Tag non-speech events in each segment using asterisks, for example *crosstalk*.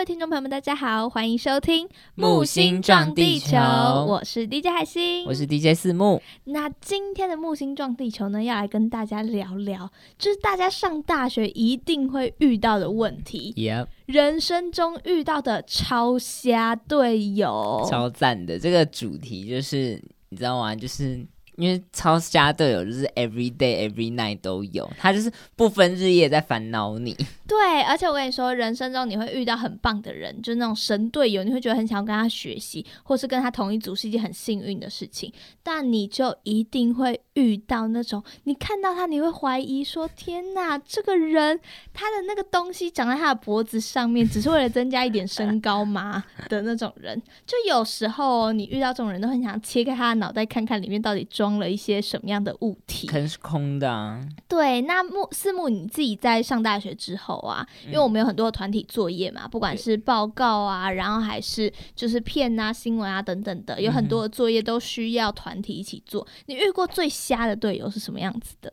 位听众朋友们，大家好，欢迎收听《木星撞地球我是 DJ 海星，我是 DJ 四木。那今天的木星撞地球呢，要来跟大家聊聊，就是大家上大学一定会遇到的问题，Yep，人生中遇到的超瞎队友。超赞的。这个主题就是你知道吗？就是因为超瞎队友就是 every day every night 都有，他就是不分日夜在烦恼你。*laughs* 对，而且我跟你说，人生中你会遇到很棒的人，就是那种神队友，你会觉得很想要跟他学习，或是跟他同一组是一件很幸运的事情。但你就一定会遇到那种，你看到他，你会怀疑说：天哪，这个人他的那个东西长在他的脖子上面，只是为了增加一点身高吗？*laughs* 的那种人，就有时候你遇到这种人都很想切开他的脑袋，看看里面到底装了一些什么样的物体。坑是空的啊，对，那木四木你自己在上大学之后啊，因为我们有很多团体作业嘛，不管是报告啊，然后还是就是片啊、新闻啊等等的，有很多的作业都需要团体一起做。你遇过最瞎的队友是什么样子的？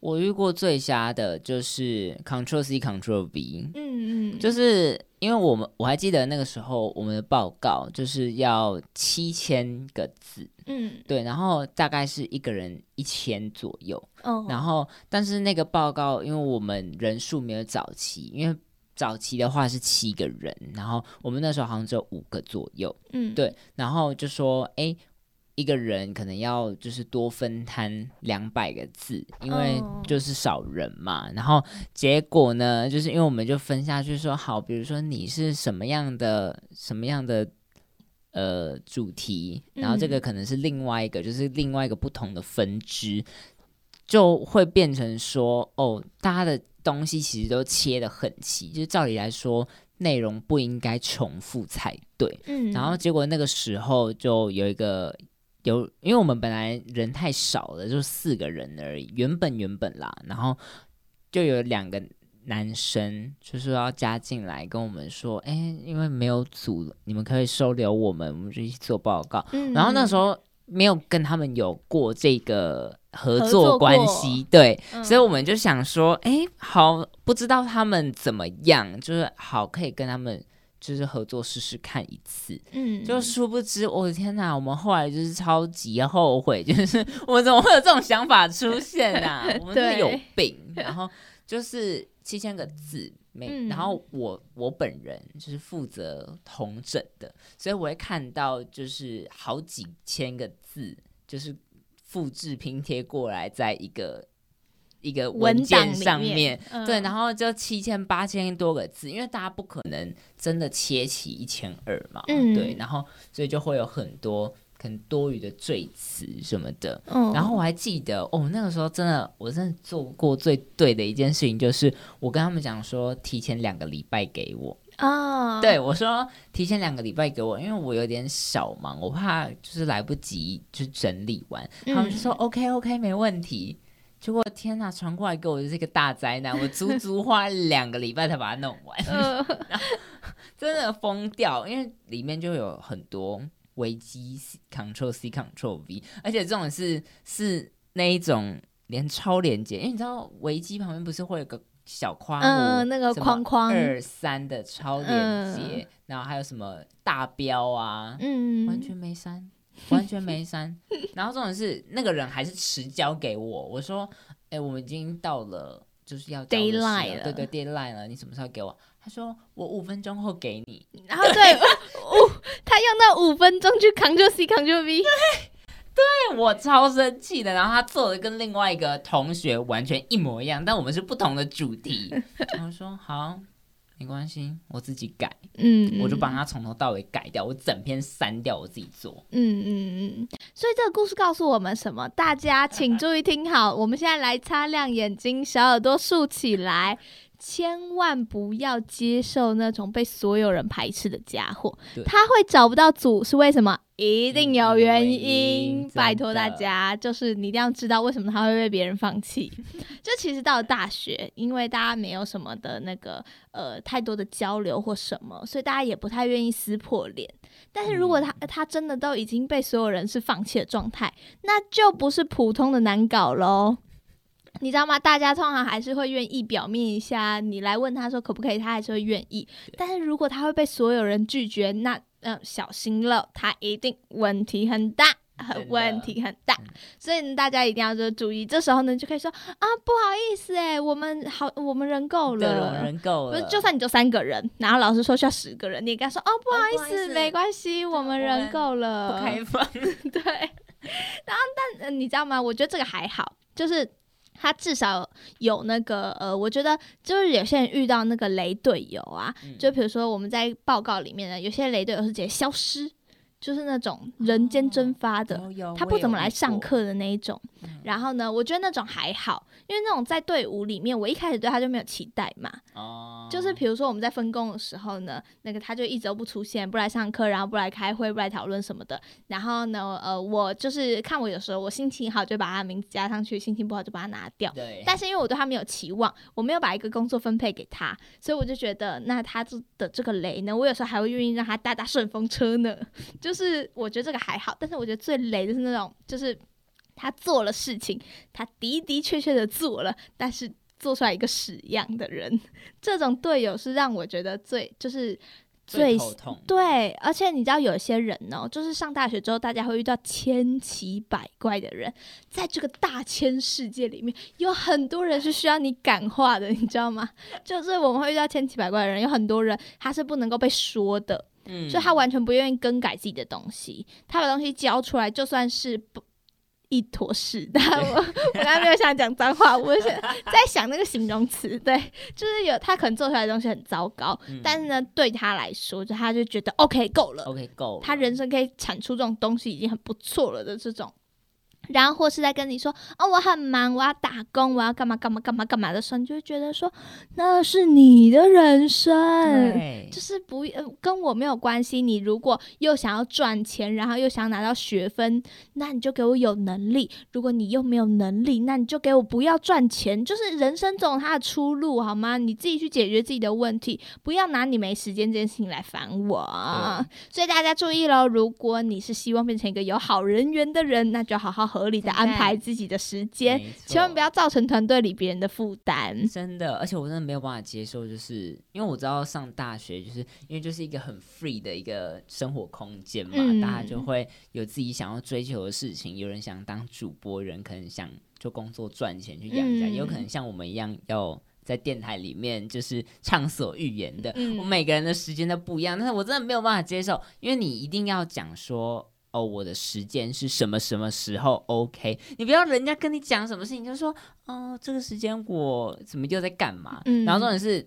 我遇过最瞎的就是 Control C Control V，嗯嗯，就是因为我们我还记得那个时候我们的报告就是要七千个字，嗯。对，然后大概是一个人一千左右。哦，然后，但是那个报告，因为我们人数没有早期，因为早期的话是七个人，然后我们那时候好像只有五个左右，嗯。对，然后就说，哎，一个人可能要就是多分摊两百个字，因为哦就是少人嘛。然后结果呢，就是因为我们就分下去说，好，比如说你是什么样的什么样的。呃，主题，然后这个嗯可能是另外一个，就是另外一个不同的分支，就会变成说，哦，大家的东西其实都切的很齐，就是照理来说，内容不应该重复才对。嗯，然后结果那个时候就有一个有，因为我们本来人太少了，就四个人而已，原本原本啦，然后就有两个男生就是要加进来跟我们说，哎，因为没有组了，你们可以收留我们，我们就一起做报告。嗯，然后那时候候没有跟他们有过这个合合作作关系，对，嗯。所以我们就想说，哎，好，不知道他们怎么样，就是好可以跟他们就是合作试试看一次。嗯，就殊不知，我的天哪！我们后来就是超级后悔，就是 *laughs* 我们怎么会有这种想法出现啊？*laughs* 我们真的有病。*laughs* 然后就是七千个字，每，嗯然后我我本人就是负责同整的，所以我会看到就是好几千个字，就是复制拼贴过来，在一个一个文档件上面。嗯对，然后就七千八千多个字，因为大家不可能真的切齐一千二嘛，嗯对，然后所以就会有很多可能多余的赘词什么的。嗯然后我还记得哦，那个时候真的，我真的做过最对的一件事情，就是我跟他们讲说，提前两个礼拜给我。啊，对我说，提前两个礼拜给我，因为我有点小忙，我怕就是来不及就整理完。他们就说、OK OK 没问题。结果天呐，传过来给我就是一个大灾难，*laughs* 我足足花了两个礼拜才把它弄完。呃，*laughs* 真的疯掉，因为里面就有很多危机 Ctrl C Ctrl V，而且这种是是那一种连超连接，因为你知道危机旁边不是会有个小框嗯，弧，那个框框，二三的超连接，然后还有什么大标啊，嗯，完全没删，*laughs* 完全没删。然后重点是那个人还是迟交给我，我说，哎、我们已经到了。就是要交的时 Deadline 了了对对，deadline 了，你什么时候给我？他说我五分钟后给你。然后对，五，*laughs* 他用那五分钟去 Ctrl C Ctrl V，对我超生气的，然后他做的跟另外一个同学完全一模一样，但我们是不同的主题。*laughs* 然后说好，没关系，我自己改，嗯，我就帮他从头到尾改掉，我整篇删掉，我自己做。嗯嗯嗯，所以这个故事告诉我们什么？大家请注意听好，我们现在来擦亮眼睛，小耳朵竖起来。千万不要接受那种被所有人排斥的家伙，他会找不到组是为什么？一定有原因，拜托大家，就是你一定要知道为什么他会被别人放弃。*laughs* 就其实到了大学，因为大家没有什么的那个呃太多的交流或什么，所以大家也不太愿意撕破脸。但是如果他、他真的都已经被所有人是放弃的状态，那就不是普通的难搞喽。*laughs* 你知道吗？大家通常还是会愿意表面一下，你来问他说可不可以，他还是会愿意。但是如果他会被所有人拒绝，那呃小心了，他一定问题很大。很问题很大，所以大家一定要就注意。这时候呢，就可以说啊，不好意思，哎，我们好，我们人够了，人够了。就算你就三个人，然后老师说需要十个人，你也跟他说哦，不好意思，没关系，我们人够了，不开放。*laughs* 对。*laughs* 然后，但你知道吗？我觉得这个还好，就是他至少有那个呃，我觉得就是有些人遇到那个雷队友啊，就比如说我们在报告里面呢，有些雷队友是直接消失。就是那种人间蒸发的，他不怎么来上课的那一种。然后呢，我觉得那种还好，因为那种在队伍里面，我一开始对他就没有期待嘛。哦。就是比如说我们在分工的时候呢，那个他就一直都不出现，不来上课，然后不来开会，不来讨论什么的。然后呢，呃，我就是看我有时候我心情好就把他名字加上去，心情不好就把它拿掉。对。但是因为我对他没有期望，我没有把一个工作分配给他，所以我就觉得那他的这个雷呢，我有时候还会愿意让他搭搭顺风车呢。就 *laughs* 就是我觉得这个还好，但是我觉得最雷的是那种就是。他做了事情，他的的确确的做了，但是做出来一个屎样的人，这种队友是让我觉得最就是最。对，而且你知道有些人哦，就是上大学之后，大家会遇到千奇百怪的人，在这个大千世界里面，有很多人是需要你感化的，你知道吗？就是我们会遇到千奇百怪的人，有很多人他是不能够被说的，嗯，就他完全不愿意更改自己的东西，他把东西交出来，就算是不。一坨屎，*laughs* 但我我刚刚没有想讲脏话，我是在想那个形容词，对，就是有他可能做出来的东西很糟糕，但是呢，对他来说，就他就觉得 OK 够了，OK 够，他人生可以产出这种东西已经很不错了的这种。然后或是在跟你说哦，我很忙，我要打工，我要干嘛干嘛干嘛干嘛的时候，你就会觉得说那是你的人生，就是不跟我没有关系。你如果又想要赚钱，然后又想拿到学分，那你就给我有能力；如果你又没有能力，那你就给我不要赚钱。就是人生总有它的出路，好吗？你自己去解决自己的问题，不要拿你没时间这件事情来烦我。所以大家注意喽，如果你是希望变成一个有好人缘的人，那就好好合理的安排自己的时间，千万不要造成团队里别人的负担。真的，而且我真的没有办法接受，就是因为我知道上大学，就是因为就是一个很 free 的一个生活空间嘛，大家就会有自己想要追求的事情。有人想当主播，人可能想就工作赚钱去养家，也有可能像我们一样要在电台里面就是畅所欲言的。我每个人的时间都不一样，但是我真的没有办法接受，因为你一定要讲说。哦，我的时间是什么什么时候？OK，你不要人家跟你讲什么事情，就说哦，这个时间我怎么又在干嘛？然后重点是，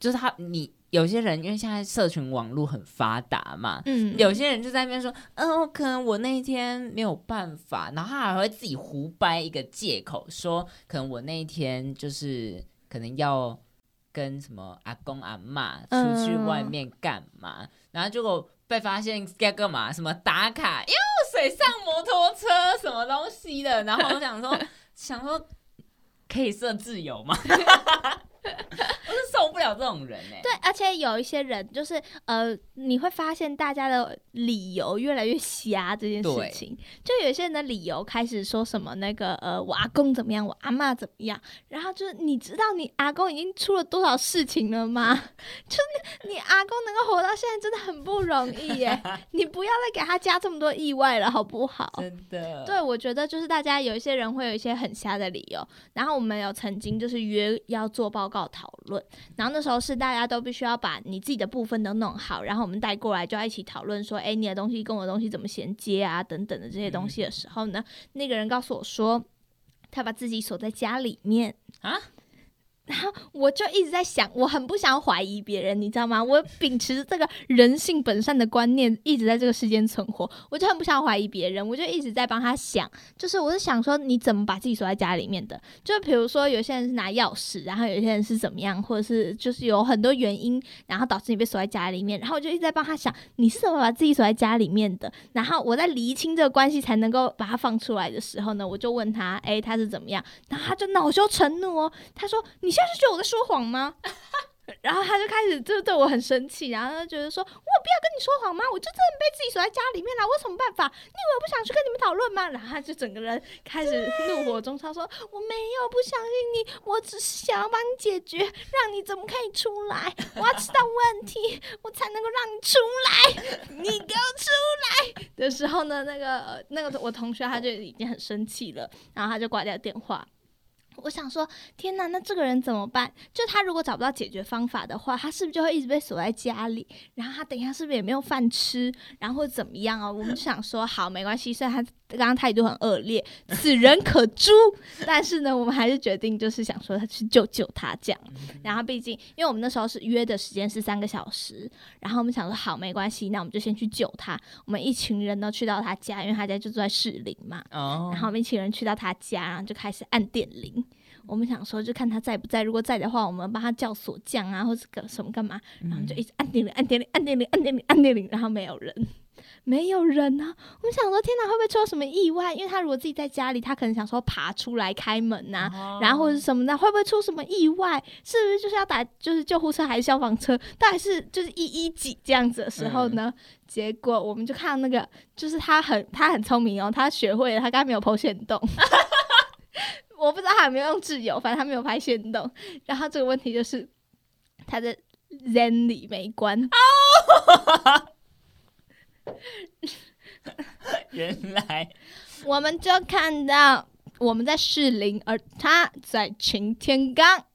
就是他你有些人因为现在社群网络很发达嘛，嗯，有些人就在那边说，嗯，可能我那一天没有办法，然后他还会自己胡掰一个借口，说可能我那一天就是可能要跟什么阿公阿妈出去外面干嘛，然后结果。被发现该干嘛？什么打卡？哟，水上摩托车什么东西的？然后我想说，想说可以设自由吗？我 *laughs* 受不了这种人哎。对，而且有一些人就是呃，你会发现大家的理由越来越瞎。这件事情，就有些人的理由开始说什么那个呃，我阿公怎么样，我阿妈怎么样。然后就是你知道你阿公已经出了多少事情了吗？*laughs* 就是你阿公能够活到现在真的很不容易耶。*laughs* 你不要再给他加这么多意外了，好不好？真的。对，我觉得就是大家有一些人会有一些很瞎的理由。然后我们有曾经就是约要做报告讨论。然后那时候是大家都必须要把你自己的部分都弄好，然后我们带过来就要一起讨论说，哎，你的东西跟我的东西怎么衔接啊，等等的这些东西的时候呢，那个人告诉我说，他把自己锁在家里面啊。然后我就一直在想，我很不想怀疑别人，你知道吗？我秉持这个人性本善的观念，一直在这个世间存活。我就很不想怀疑别人，我就一直在帮他想，就是我是想说，你怎么把自己锁在家里面的？就比如说，有些人是拿钥匙，然后有些人是怎么样，或者是就是有很多原因，然后导致你被锁在家里面。然后我就一直在帮他想，你是怎么把自己锁在家里面的？然后我在厘清这个关系，才能够把它放出来的时候呢，我就问他，哎，他是怎么样？然后他就恼羞成怒哦，他说你。现在是觉得我在说谎吗？*laughs* 然后他就开始就对我很生气，然后他就觉得说：“我有必要跟你说谎吗？我就真的被自己锁在家里面了，我有什么办法？你以为我不想去跟你们讨论吗？”然后他就整个人开始怒火中烧，说：“我没有不相信你，我只是想要帮你解决，让你怎么可以出来？我要知道问题，我才能够让你出来。你给我出来！” *laughs* 的时候呢，那个那个我同学他就已经很生气了，然后他就挂掉电话。我想说，天哪，那这个人怎么办？就他如果找不到解决方法的话，他是不是就会一直被锁在家里？然后他等一下是不是也没有饭吃？然后怎么样啊？我们就想说，好，没关系。虽然他刚刚态度很恶劣，*laughs* 此人可诛，但是呢，我们还是决定就是想说他去救救他这样。然后毕竟，因为我们那时候是约的时间是三个小时，然后我们想说，好，没关系，那我们就先去救他。我们一群人呢去到他家，因为他家就住在士林嘛。哦然后我们一群人去到他家，然后就开始按电铃。我们想说，就看他在不在。如果在的话，我们帮他叫锁匠啊，或者个什么干嘛。然后就一直按电铃，按电铃，按电铃，按电铃，按电铃，然后没有人，没有人啊！我们想说，天哪，会不会出了什么意外？因为他如果自己在家里，他可能想说爬出来开门呐、哦然后或者什么的，会不会出什么意外？是不是就是要打就是救护车还是消防车？到底是就是一一几这样子的时候呢？结果我们就看到那个，就是他很他很聪明哦，他学会了，他刚才没有剖线洞。*laughs* 我不知道他有没有用挚友，反正他没有拍线动。然后这个问题就是他的 Zen 里没关，*laughs* 原来我们就看到我们在士林，而他在擎天岗，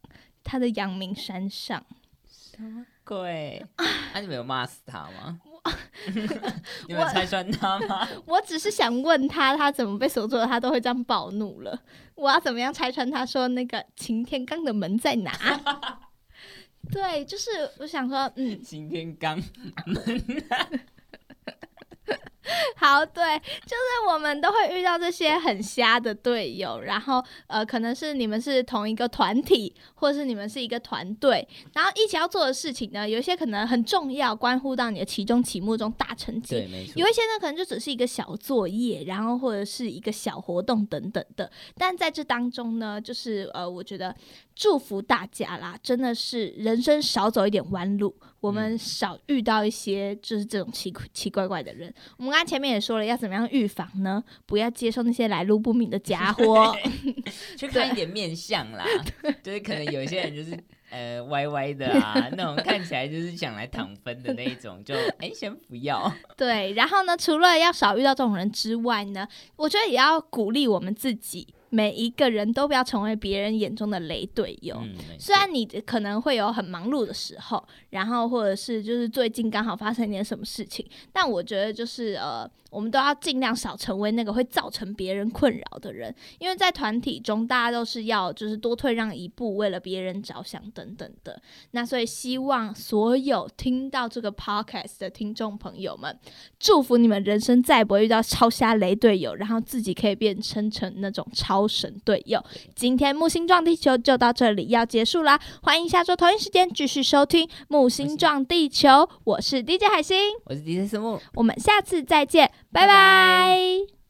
他的阳明山上。什么鬼？那、你们有骂死他吗？*laughs* 你们拆穿他吗？我只是想问他，他怎么被锁住了，他都会这样暴怒了。我要怎么样拆穿他说那个擎天刚的门在哪？*laughs* 对，就是我想说，嗯，擎天刚好，对，就是我们都会遇到这些很瞎的队友，然后呃，可能是你们是同一个团体，或者是你们是一个团队，然后一起要做的事情呢，有一些可能很重要，关乎到你的期中、期末中大成绩，对，没错有。一些呢，可能就只是一个小作业，然后或者是一个小活动等等的。但在这当中呢，就是呃，我觉得祝福大家啦，真的是人生少走一点弯路，我们嗯少遇到一些就是这种奇奇怪怪的人。我们刚才前面也说了，要怎么样预防呢？不要接受那些来路不明的家伙。*laughs* 去看一点面相啦，*laughs* 就是可能有一些人就是呃歪歪的啊，*laughs* 那种看起来就是想来躺分的那一种，就哎、先不要。对，然后呢，除了要少遇到这种人之外呢，我觉得也要鼓励我们自己，每一个人都不要成为别人眼中的雷队友。嗯，虽然你可能会有很忙碌的时候，然后或者是就是最近刚好发生一点什么事情，但我觉得就是呃，我们都要尽量少成为那个会造成别人困扰的人，因为在团体中，大家都是要就是多退让一步，为了别人着想等等的。那所以希望所有听到这个 podcast 的听众朋友们，祝福你们人生再也不会遇到超瞎雷队友，然后自己可以变成成那种超神队友。今天木星撞地球就到这里要结束啦，欢迎下周同一时间继续收听木星撞地球，我是 DJ 海星，我是 DJ 思木。我们下次再见，拜拜拜拜